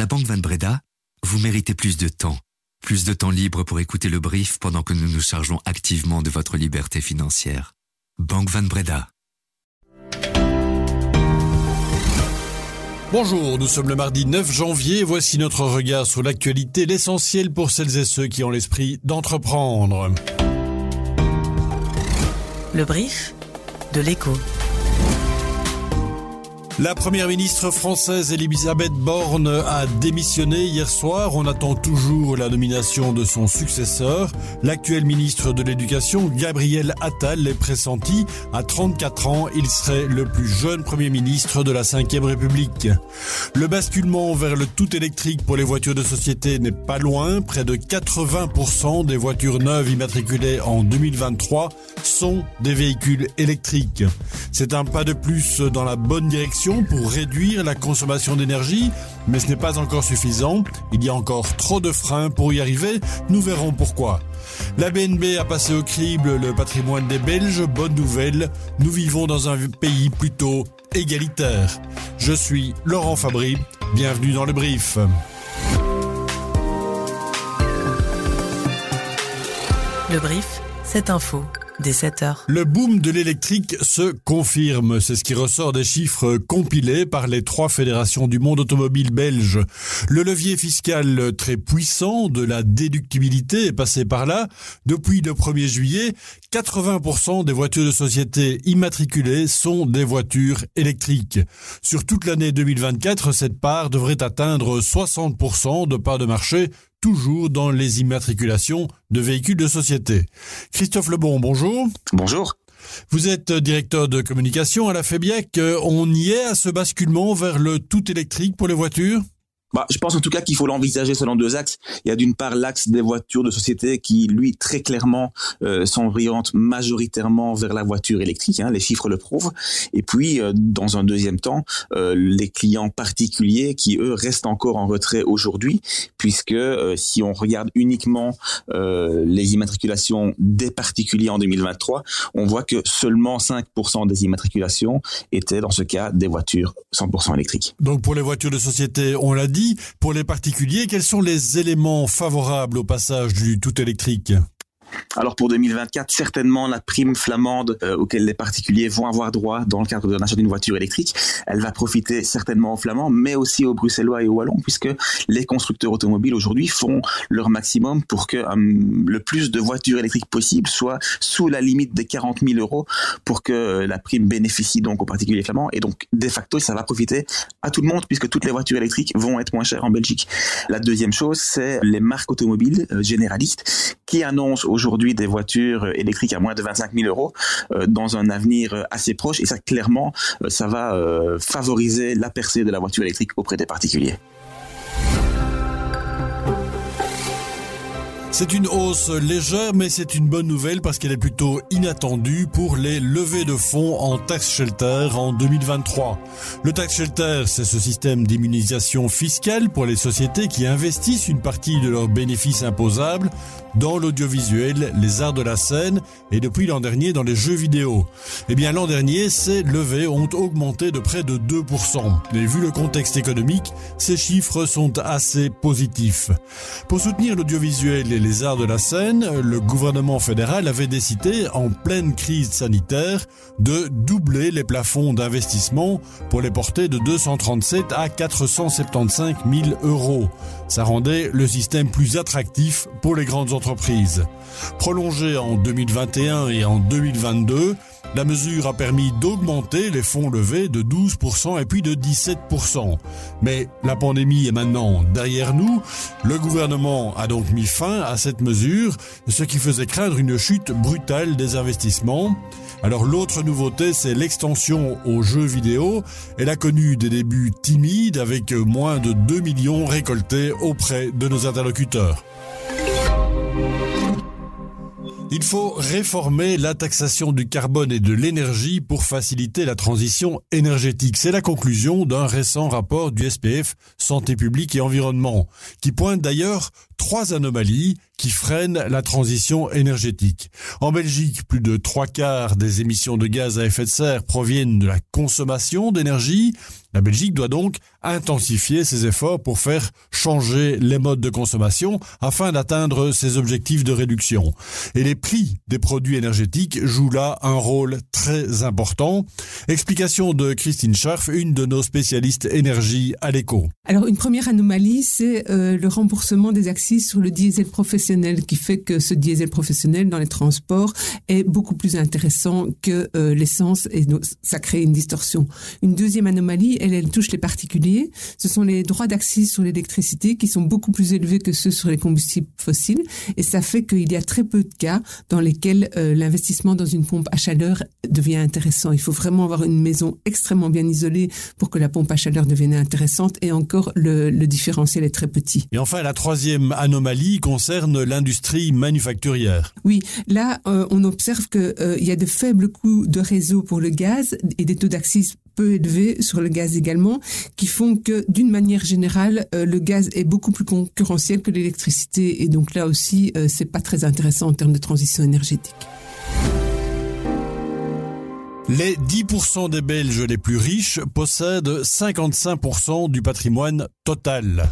la Banque Van Breda, vous méritez plus de temps. Plus de temps libre pour écouter le brief pendant que nous nous chargeons activement de votre liberté financière. Banque Van Breda. Bonjour, nous sommes le mardi 9 janvier. Voici notre regard sur l'actualité, l'essentiel pour celles et ceux qui ont l'esprit d'entreprendre. Le brief de l'écho. La première ministre française Elisabeth Borne a démissionné hier soir. On attend toujours la nomination de son successeur. L'actuel ministre de l'Éducation, Gabriel Attal, est pressenti. À 34 ans, il serait le plus jeune premier ministre de la Ve République. Le basculement vers le tout électrique pour les voitures de société n'est pas loin. Près de 80% des voitures neuves immatriculées en 2023 sont des véhicules électriques. C'est un pas de plus dans la bonne direction pour réduire la consommation d'énergie, mais ce n'est pas encore suffisant. Il y a encore trop de freins pour y arriver. Nous verrons pourquoi. La BNB a passé au crible le patrimoine des Belges. Bonne nouvelle, nous vivons dans un pays plutôt égalitaire. Je suis Laurent Fabry. Bienvenue dans le brief. Le brief, c'est info. Le boom de l'électrique se confirme. C'est ce qui ressort des chiffres compilés par les trois fédérations du monde automobile belge. Le levier fiscal très puissant de la déductibilité est passé par là. Depuis le 1er juillet, 80% des voitures de société immatriculées sont des voitures électriques. Sur toute l'année 2024, cette part devrait atteindre 60% de part de marché toujours dans les immatriculations de véhicules de société. Christophe Lebon, bonjour. Bonjour. Vous êtes directeur de communication à la FEBIAC. On y est à ce basculement vers le tout électrique pour les voitures? Bah, je pense en tout cas qu'il faut l'envisager selon deux axes. Il y a d'une part l'axe des voitures de société qui, lui, très clairement euh, s'oriente majoritairement vers la voiture électrique. Hein, les chiffres le prouvent. Et puis, euh, dans un deuxième temps, euh, les clients particuliers qui, eux, restent encore en retrait aujourd'hui, puisque euh, si on regarde uniquement euh, les immatriculations des particuliers en 2023, on voit que seulement 5% des immatriculations étaient, dans ce cas, des voitures 100% électriques. Donc, pour les voitures de société, on l'a dit, pour les particuliers, quels sont les éléments favorables au passage du tout électrique? Alors pour 2024, certainement la prime flamande euh, auquel les particuliers vont avoir droit dans le cadre de l'achat d'une voiture électrique, elle va profiter certainement aux Flamands, mais aussi aux Bruxellois et aux Wallons, puisque les constructeurs automobiles aujourd'hui font leur maximum pour que euh, le plus de voitures électriques possible soient sous la limite des 40 000 euros pour que euh, la prime bénéficie donc aux particuliers flamands. Et donc de facto, ça va profiter à tout le monde puisque toutes les voitures électriques vont être moins chères en Belgique. La deuxième chose, c'est les marques automobiles généralistes qui annoncent aujourd'hui des voitures électriques à moins de 25 000 euros euh, dans un avenir euh, assez proche. Et ça, clairement, euh, ça va favoriser la percée de la voiture électrique auprès des particuliers. C'est une hausse légère, mais c'est une bonne nouvelle parce qu'elle est plutôt inattendue pour les levées de fonds en tax shelter en 2023. Le tax shelter, c'est ce système d'immunisation fiscale pour les sociétés qui investissent une partie de leurs bénéfices imposables dans l'audiovisuel, les arts de la scène et depuis l'an dernier dans les jeux vidéo. Eh bien, l'an dernier, ces levées ont augmenté de près de 2%. Et vu le contexte économique, ces chiffres sont assez positifs. Pour soutenir l'audiovisuel et les les arts de la scène, le gouvernement fédéral avait décidé, en pleine crise sanitaire, de doubler les plafonds d'investissement pour les porter de 237 à 475 000 euros. Ça rendait le système plus attractif pour les grandes entreprises. Prolongé en 2021 et en 2022, la mesure a permis d'augmenter les fonds levés de 12% et puis de 17%. Mais la pandémie est maintenant derrière nous. Le gouvernement a donc mis fin à cette mesure, ce qui faisait craindre une chute brutale des investissements. Alors l'autre nouveauté, c'est l'extension aux jeux vidéo. Elle a connu des débuts timides avec moins de 2 millions récoltés auprès de nos interlocuteurs. Il faut réformer la taxation du carbone et de l'énergie pour faciliter la transition énergétique. C'est la conclusion d'un récent rapport du SPF Santé publique et environnement, qui pointe d'ailleurs trois anomalies qui freinent la transition énergétique. En Belgique, plus de trois quarts des émissions de gaz à effet de serre proviennent de la consommation d'énergie. La Belgique doit donc intensifier ses efforts pour faire changer les modes de consommation afin d'atteindre ses objectifs de réduction. Et les prix des produits énergétiques jouent là un rôle très important. Explication de Christine Scharf, une de nos spécialistes énergie à l'écho. Alors une première anomalie, c'est euh, le remboursement des axes sur le diesel professionnel qui fait que ce diesel professionnel dans les transports est beaucoup plus intéressant que euh, l'essence et ça crée une distorsion. Une deuxième anomalie, elle, touche les particuliers. Ce sont les droits d'accès sur l'électricité qui sont beaucoup plus élevés que ceux sur les combustibles fossiles et ça fait qu'il y a très peu de cas dans lesquels euh, l'investissement dans une pompe à chaleur devient intéressant. Il faut vraiment avoir une maison extrêmement bien isolée pour que la pompe à chaleur devienne intéressante et encore le différentiel est très petit. Et enfin, la troisième anomalie concerne l'industrie manufacturière. Oui, là, euh, on observe qu'il euh, y a de faibles coûts de réseau pour le gaz et des taux d'accès peu élevés sur le gaz également, qui font que d'une manière générale, euh, le gaz est beaucoup plus concurrentiel que l'électricité. Et donc là aussi, c'est pas très intéressant en termes de transition énergétique. Les 10% des Belges les plus riches possèdent 55% du patrimoine total.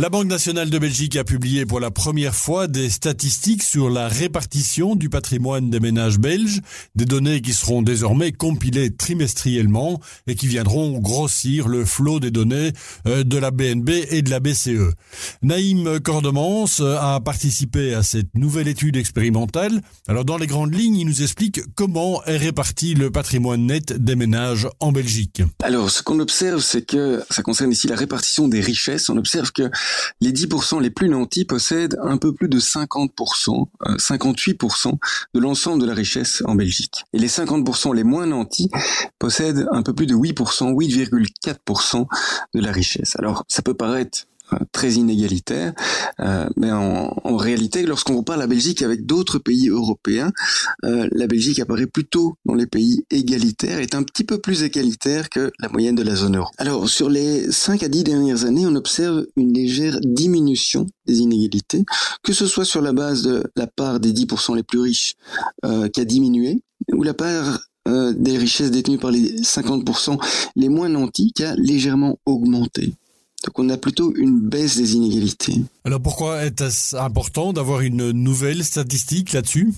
La Banque nationale de Belgique a publié pour la première fois des statistiques sur la répartition du patrimoine des ménages belges, des données qui seront désormais compilées trimestriellement et qui viendront grossir le flot des données euh, de la BNB et de la BCE. Naïm Cordemans euh, a participé à cette nouvelle étude expérimentale. Alors dans les grandes lignes, il nous explique comment est réparti le patrimoine net des ménages en Belgique. Alors ce qu'on observe, c'est que ça concerne ici la répartition des richesses. On observe que les 10% les plus nantis possèdent un peu plus de 50%, 58% euh, de l'ensemble de la richesse en Belgique. Et les 50% les moins nantis possèdent un peu plus de 8%, 8,4% de la richesse. Alors ça peut paraître très inégalitaire. Euh, mais en, réalité, lorsqu'on compare la Belgique avec d'autres pays européens, euh, la Belgique apparaît plutôt dans les pays égalitaires, est un petit peu plus égalitaire que la moyenne de la zone euro. Alors, sur les 5 à 10 dernières années, on observe une légère diminution des inégalités, que ce soit sur la base de la part des 10% les plus riches euh, qui a diminué, ou la part euh, des richesses détenues par les 50% les moins nantis qui a légèrement augmenté. Donc on a plutôt une baisse des inégalités. Alors pourquoi est-ce important d'avoir une nouvelle statistique là-dessus?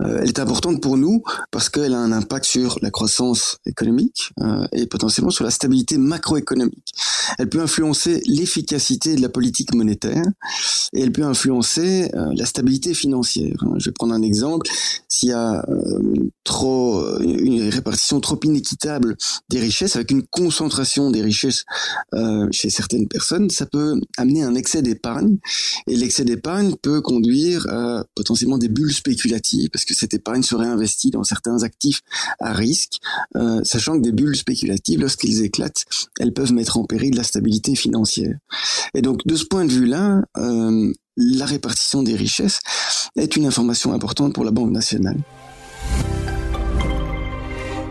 Euh, elle est importante pour nous parce qu'elle a un impact sur la croissance économique euh, et potentiellement sur la stabilité macroéconomique. Elle peut influencer l'efficacité de la politique monétaire et elle peut influencer euh, la stabilité financière. Je vais prendre un exemple. S'il y a trop une répartition trop inéquitable des richesses avec une concentration des richesses chez certaines personnes, ça peut amener un excès d'épargne et l'excès d'épargne peut conduire à potentiellement des bulles spéculatives parce que cette épargne serait investie dans certains actifs à risque, euh, sachant que des bulles spéculatives, lorsqu'ils éclatent, elles peuvent mettre en péril la stabilité financière. Et donc, de ce point de vue-là, euh, la répartition des richesses est une information importante pour la Banque nationale.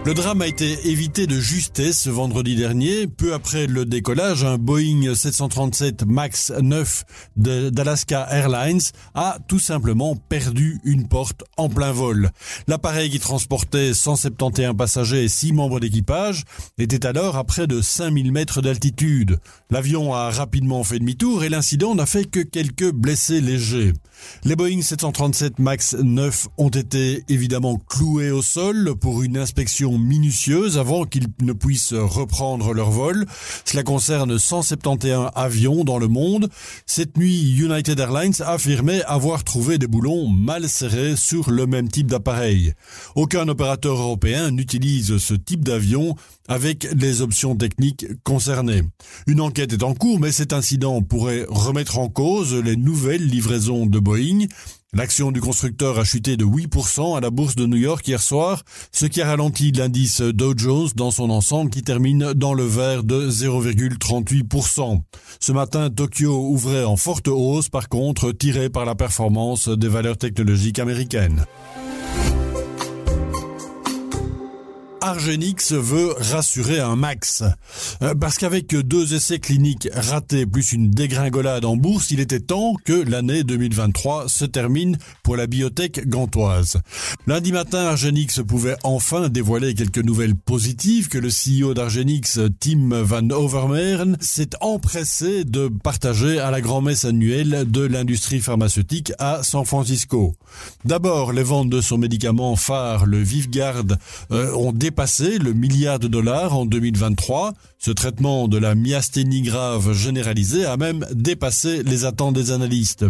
Le drame a été évité de justesse vendredi dernier. Peu après le décollage, un Boeing 737 MAX 9 d'Alaska Airlines a tout simplement perdu une porte en plein vol. L'appareil qui transportait 171 passagers et 6 membres d'équipage était alors à près de 5000 mètres d'altitude. L'avion a rapidement fait demi-tour et l'incident n'a fait que quelques blessés légers. Les Boeing 737 MAX 9 ont été évidemment cloués au sol pour une inspection minutieuse avant qu'ils ne puissent reprendre leur vol. Cela concerne 171 avions dans le monde. Cette nuit, United Airlines affirmait avoir trouvé des boulons mal serrés sur le même type d'appareil. Aucun opérateur européen n'utilise ce type d'avion avec les options techniques concernées. Une enquête est en cours, mais cet incident pourrait remettre en cause les nouvelles livraisons de Boeing. L'action du constructeur a chuté de 8% à la bourse de New York hier soir, ce qui a ralenti l'indice Dow Jones dans son ensemble qui termine dans le vert de 0,38%. Ce matin, Tokyo ouvrait en forte hausse, par contre, tiré par la performance des valeurs technologiques américaines. Argenix veut rassurer un max. Euh, parce qu'avec deux essais cliniques ratés plus une dégringolade en bourse, il était temps que l'année 2023 se termine pour la biotech gantoise. Lundi matin, Argenix pouvait enfin dévoiler quelques nouvelles positives que le CEO d'Argenix, Tim Van Overmeren, s'est empressé de partager à la grand-messe annuelle de l'industrie pharmaceutique à San Francisco. D'abord, les ventes de son médicament phare, le Vivgard, euh, ont dépassé le milliard de dollars en 2023. Ce traitement de la myasthénie grave généralisée a même dépassé les attentes des analystes.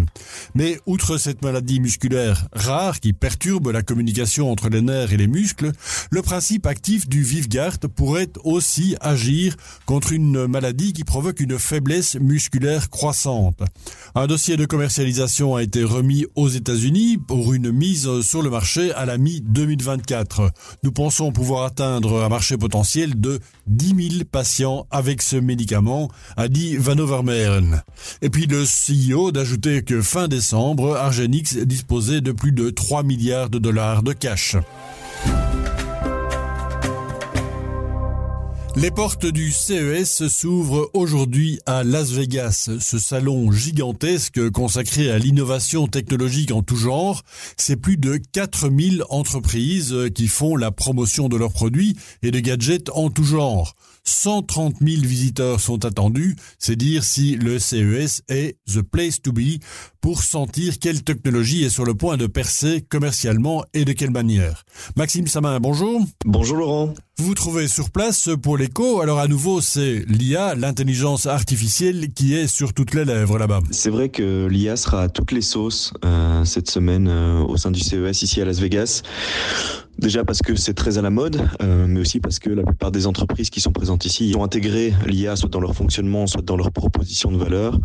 Mais outre cette maladie musculaire rare qui perturbe la communication entre les nerfs et les muscles, le principe actif du Vivgard pourrait aussi agir contre une maladie qui provoque une faiblesse musculaire croissante. Un dossier de commercialisation a été remis aux États-Unis pour une mise sur le marché à la mi-2024. Nous pensons pouvoir atteindre un marché potentiel de 10 000 patients avec ce médicament, a dit Van Overmeren. Et puis le CEO d'ajouter que fin décembre, Argenix disposait de plus de 3 milliards de dollars de cash. Les portes du CES s'ouvrent aujourd'hui à Las Vegas, ce salon gigantesque consacré à l'innovation technologique en tout genre. C'est plus de 4000 entreprises qui font la promotion de leurs produits et de gadgets en tout genre. 130 000 visiteurs sont attendus, c'est dire si le CES est the place to be pour sentir quelle technologie est sur le point de percer commercialement et de quelle manière. Maxime Samin, bonjour. Bonjour Laurent. Vous vous trouvez sur place pour l'écho, alors à nouveau c'est l'IA, l'intelligence artificielle qui est sur toutes les lèvres là-bas. C'est vrai que l'IA sera à toutes les sauces euh, cette semaine euh, au sein du CES ici à Las Vegas. Déjà parce que c'est très à la mode, euh, mais aussi parce que la plupart des entreprises qui sont présentes ici ont intégré l'IA soit dans leur fonctionnement, soit dans leur proposition de valeur.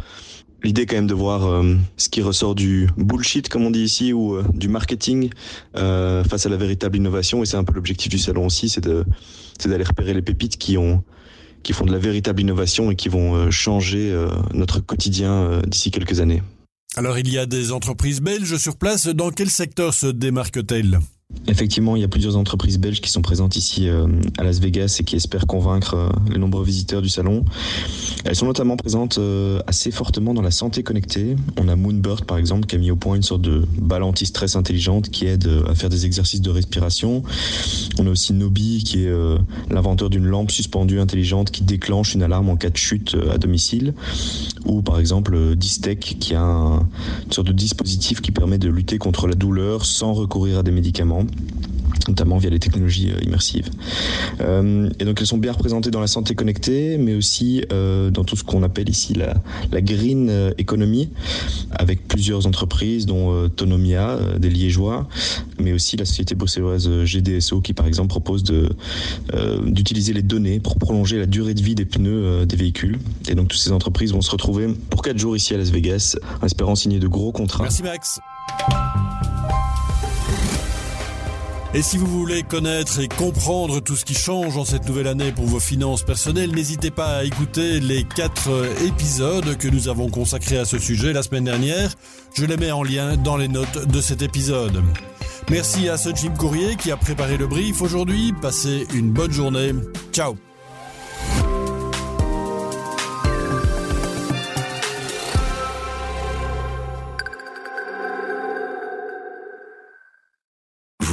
L'idée quand même de voir euh, ce qui ressort du bullshit comme on dit ici ou euh, du marketing euh, face à la véritable innovation et c'est un peu l'objectif du salon aussi, c'est d'aller repérer les pépites qui ont qui font de la véritable innovation et qui vont changer notre quotidien d'ici quelques années. Alors il y a des entreprises belges sur place, dans quel secteur se démarquent-elles? Effectivement, il y a plusieurs entreprises belges qui sont présentes ici euh, à Las Vegas et qui espèrent convaincre euh, les nombreux visiteurs du salon. Elles sont notamment présentes euh, assez fortement dans la santé connectée. On a Moonbird par exemple qui a mis au point une sorte de balle anti-stress intelligente qui aide à faire des exercices de respiration. On a aussi Nobi qui est l'inventeur d'une lampe suspendue intelligente qui déclenche une alarme en cas de chute à domicile. Ou par exemple Distech qui a une sorte de dispositif qui permet de lutter contre la douleur sans recourir à des médicaments notamment via les technologies euh, immersives. Euh, et donc elles sont bien représentées dans la santé connectée, mais aussi euh, dans tout ce qu'on appelle ici la, green economy, avec plusieurs entreprises dont Tonomia, des Liégeois, mais aussi la société bruxelloise GDSO qui par exemple propose d'utiliser les données pour prolonger la durée de vie des pneus des véhicules. Et donc toutes ces entreprises vont se retrouver pour quatre jours ici à Las Vegas, en espérant signer de gros contrats. Merci Max. Et si vous voulez connaître et comprendre tout ce qui change en cette nouvelle année pour vos finances personnelles, n'hésitez pas à écouter les quatre épisodes que nous avons consacrés à ce sujet la semaine dernière. Je les mets en lien dans les notes de cet épisode. Merci à ce Jim Courrier qui a préparé le brief aujourd'hui. Passez une bonne journée. Ciao